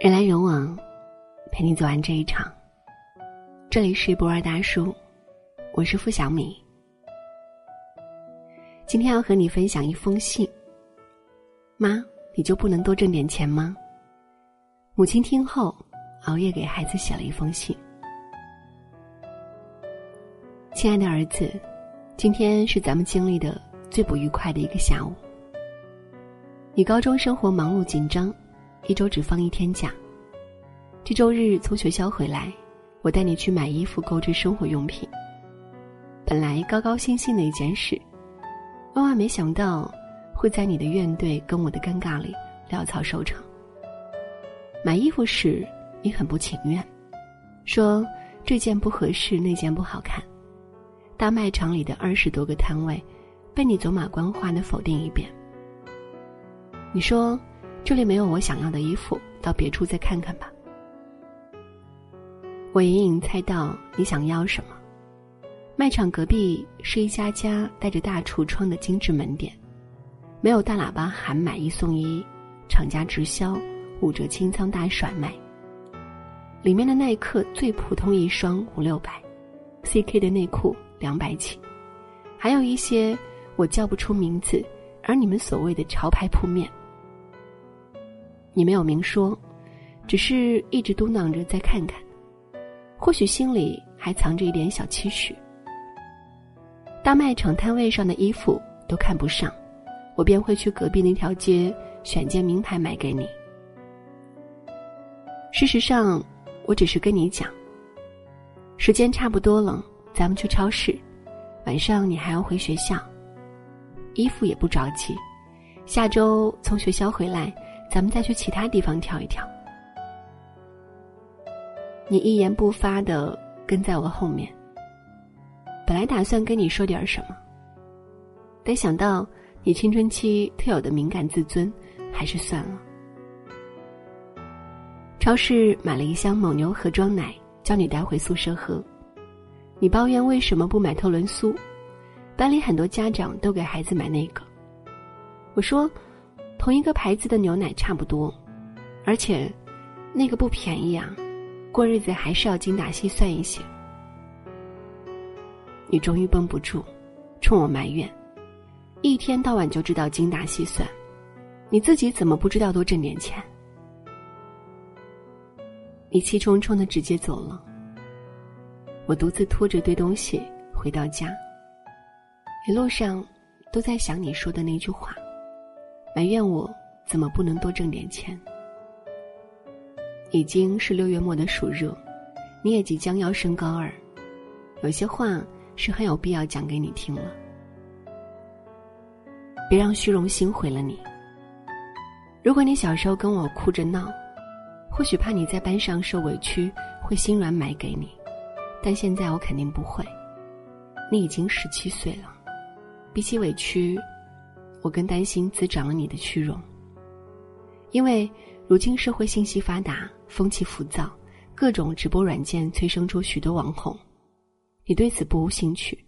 人来人往，陪你走完这一场。这里是博尔大叔，我是付小米。今天要和你分享一封信。妈，你就不能多挣点钱吗？母亲听后，熬夜给孩子写了一封信。亲爱的儿子，今天是咱们经历的最不愉快的一个下午。你高中生活忙碌紧张。一周只放一天假。这周日从学校回来，我带你去买衣服、购置生活用品。本来高高兴兴的一件事，万万没想到会在你的怨怼跟我的尴尬里潦草收场。买衣服时，你很不情愿，说这件不合适，那件不好看。大卖场里的二十多个摊位，被你走马观花的否定一遍。你说。这里没有我想要的衣服，到别处再看看吧。我隐隐猜到你想要什么。卖场隔壁是一家家带着大橱窗的精致门店，没有大喇叭喊买一送一，厂家直销，五折清仓大甩卖。里面的耐克最普通一双五六百，CK 的内裤两百起，还有一些我叫不出名字，而你们所谓的潮牌铺面。你没有明说，只是一直嘟囔着再看看，或许心里还藏着一点小期许。大卖场摊位上的衣服都看不上，我便会去隔壁那条街选件名牌买给你。事实上，我只是跟你讲，时间差不多了，咱们去超市。晚上你还要回学校，衣服也不着急，下周从学校回来。咱们再去其他地方跳一跳。你一言不发的跟在我后面。本来打算跟你说点什么，但想到你青春期特有的敏感自尊，还是算了。超市买了一箱蒙牛盒装奶，叫你带回宿舍喝。你抱怨为什么不买特仑苏？班里很多家长都给孩子买那个。我说。同一个牌子的牛奶差不多，而且那个不便宜啊，过日子还是要精打细算一些。你终于绷不住，冲我埋怨：一天到晚就知道精打细算，你自己怎么不知道多挣点钱？你气冲冲的直接走了，我独自拖着堆东西回到家，一路上都在想你说的那句话。埋怨我怎么不能多挣点钱？已经是六月末的暑热，你也即将要升高二，有些话是很有必要讲给你听了。别让虚荣心毁了你。如果你小时候跟我哭着闹，或许怕你在班上受委屈，会心软买给你，但现在我肯定不会。你已经十七岁了，比起委屈。我更担心滋长了你的虚荣，因为如今社会信息发达，风气浮躁，各种直播软件催生出许多网红，你对此不无兴趣，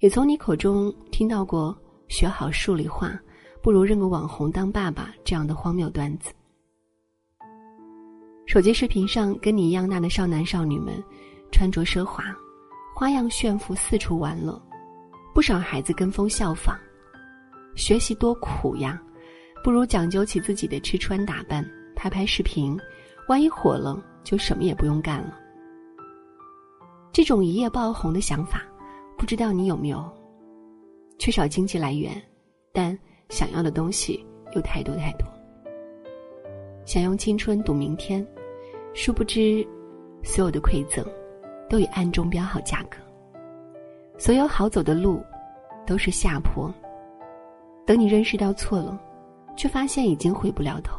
也从你口中听到过学好数理化不如认个网红当爸爸这样的荒谬段子。手机视频上跟你一样大的少男少女们，穿着奢华，花样炫富，四处玩乐，不少孩子跟风效仿。学习多苦呀，不如讲究起自己的吃穿打扮，拍拍视频，万一火了，就什么也不用干了。这种一夜爆红的想法，不知道你有没有？缺少经济来源，但想要的东西又太多太多。想用青春赌明天，殊不知，所有的馈赠，都已暗中标好价格。所有好走的路，都是下坡。等你认识到错了，却发现已经回不了头。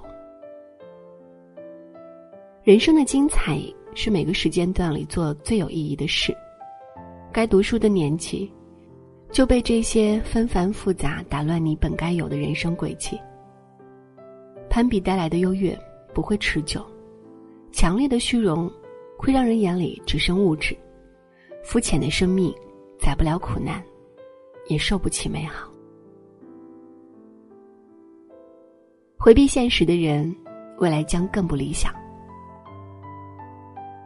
人生的精彩是每个时间段里做最有意义的事。该读书的年纪，就被这些纷繁复杂打乱你本该有的人生轨迹。攀比带来的优越不会持久，强烈的虚荣会让人眼里只剩物质，肤浅的生命载不了苦难，也受不起美好。回避现实的人，未来将更不理想。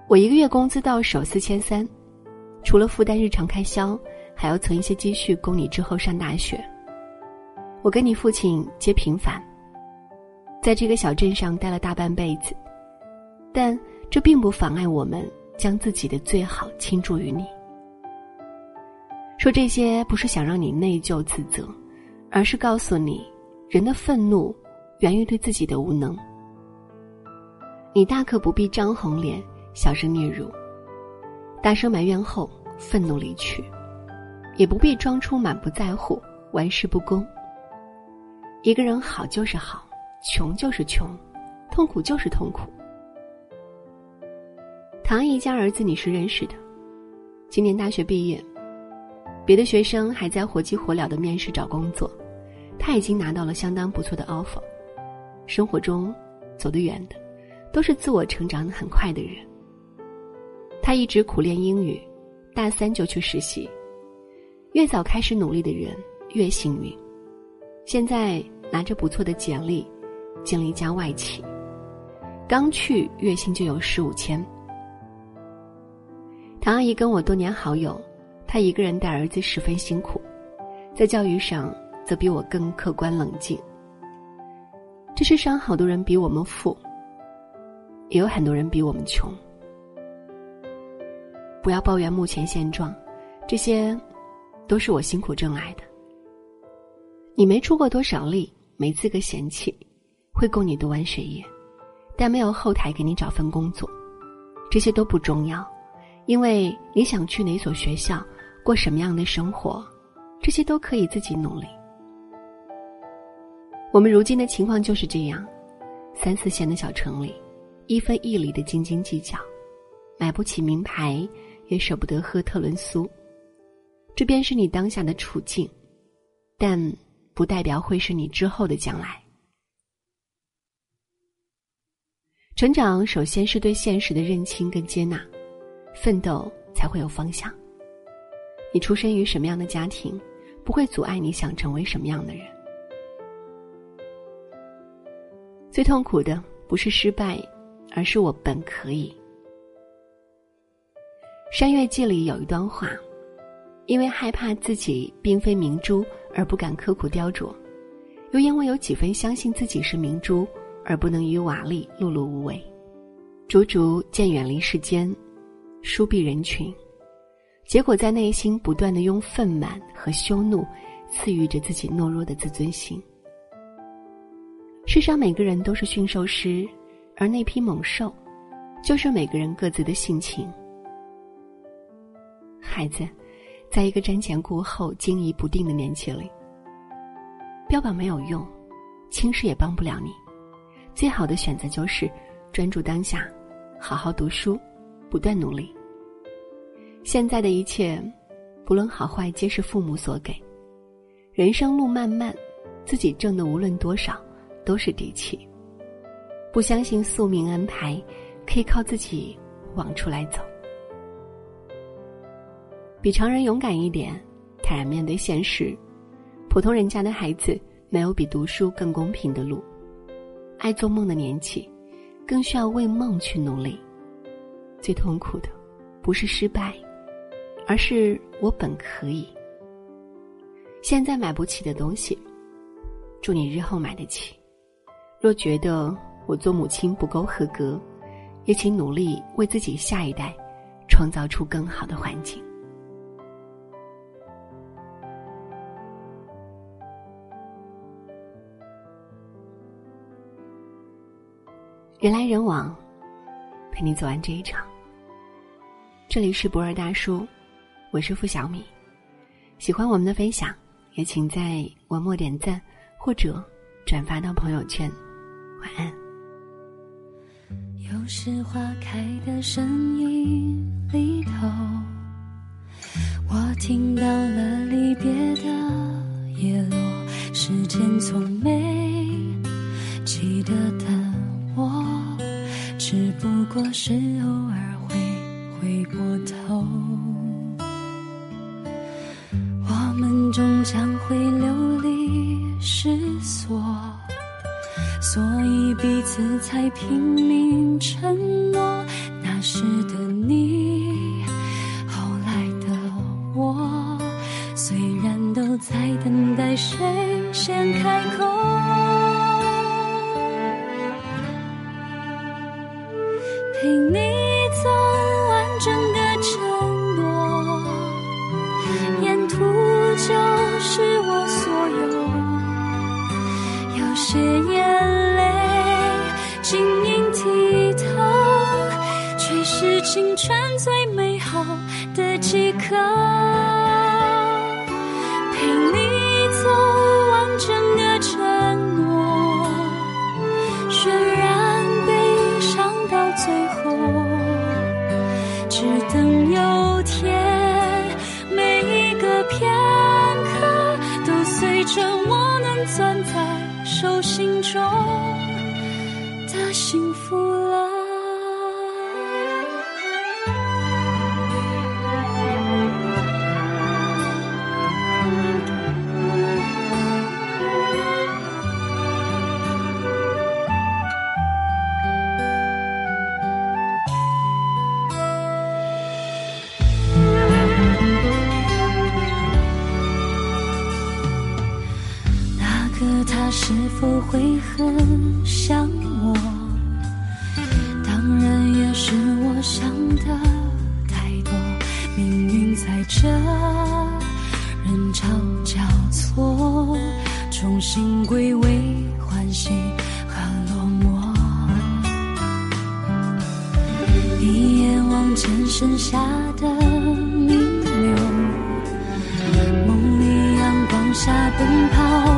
我一个月工资到手四千三，除了负担日常开销，还要存一些积蓄供你之后上大学。我跟你父亲皆平凡，在这个小镇上待了大半辈子，但这并不妨碍我们将自己的最好倾注于你。说这些不是想让你内疚自责，而是告诉你，人的愤怒源于对自己的无能。你大可不必张红脸。小声嗫嚅，大声埋怨后愤怒离去，也不必装出满不在乎、玩世不恭。一个人好就是好，穷就是穷，痛苦就是痛苦。唐一家儿子你是认识的，今年大学毕业，别的学生还在火急火燎的面试找工作，他已经拿到了相当不错的 offer。生活中走得远的，都是自我成长的很快的人。他一直苦练英语，大三就去实习。越早开始努力的人越幸运。现在拿着不错的简历，进了一家外企，刚去月薪就有十五千。唐阿姨跟我多年好友，她一个人带儿子十分辛苦，在教育上则比我更客观冷静。这世上好多人比我们富，也有很多人比我们穷。不要抱怨目前现状，这些都是我辛苦挣来的。你没出过多少力，没资格嫌弃，会供你读完学业，但没有后台给你找份工作，这些都不重要，因为你想去哪所学校，过什么样的生活，这些都可以自己努力。我们如今的情况就是这样，三四线的小城里，一分一厘的斤斤计较，买不起名牌。也舍不得喝特仑苏，这便是你当下的处境，但不代表会是你之后的将来。成长首先是对现实的认清跟接纳，奋斗才会有方向。你出生于什么样的家庭，不会阻碍你想成为什么样的人。最痛苦的不是失败，而是我本可以。《山月记》里有一段话：“因为害怕自己并非明珠而不敢刻苦雕琢，又因为有几分相信自己是明珠而不能与瓦砾碌碌无为，逐逐渐远离世间，疏避人群，结果在内心不断的用愤满和羞怒赐予着自己懦弱的自尊心。世上每个人都是驯兽师，而那批猛兽，就是每个人各自的性情。”孩子，在一个瞻前顾后、惊疑不定的年纪里，标榜没有用，轻视也帮不了你。最好的选择就是专注当下，好好读书，不断努力。现在的一切，不论好坏，皆是父母所给。人生路漫漫，自己挣的无论多少，都是底气。不相信宿命安排，可以靠自己往出来走。比常人勇敢一点，坦然面对现实。普通人家的孩子没有比读书更公平的路。爱做梦的年纪，更需要为梦去努力。最痛苦的，不是失败，而是我本可以。现在买不起的东西，祝你日后买得起。若觉得我做母亲不够合格，也请努力为自己下一代创造出更好的环境。人来人往，陪你走完这一场。这里是博尔大叔，我是付小米。喜欢我们的分享，也请在文末点赞或者转发到朋友圈。晚安。又是花开的声音里头，我听到了离别的叶落，时间从没记得的我。只不过是偶尔会回过头，我们终将会流才拼命承诺那时的想的太多，命运在这人潮交错，重新归位，欢喜和落寞。一眼望见剩下的弥流，梦里阳光下奔跑。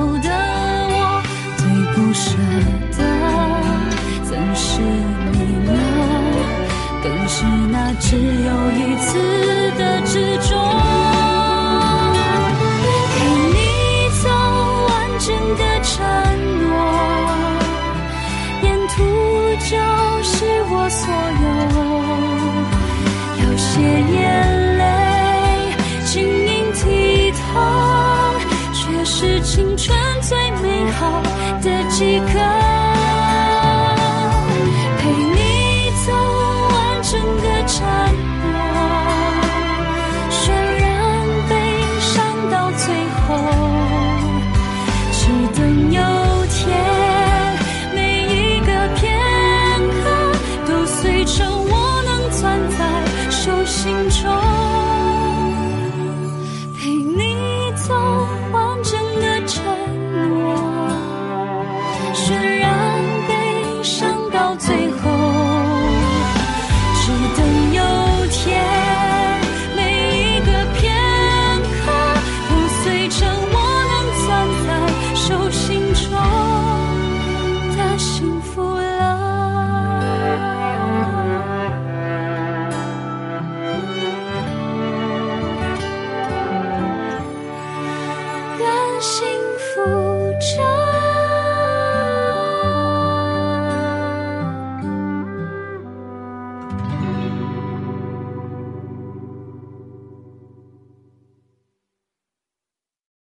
青春最美好的几个陪你走完整个战火却让悲伤到最后只等有天每一个片刻都碎成我能攥在手心中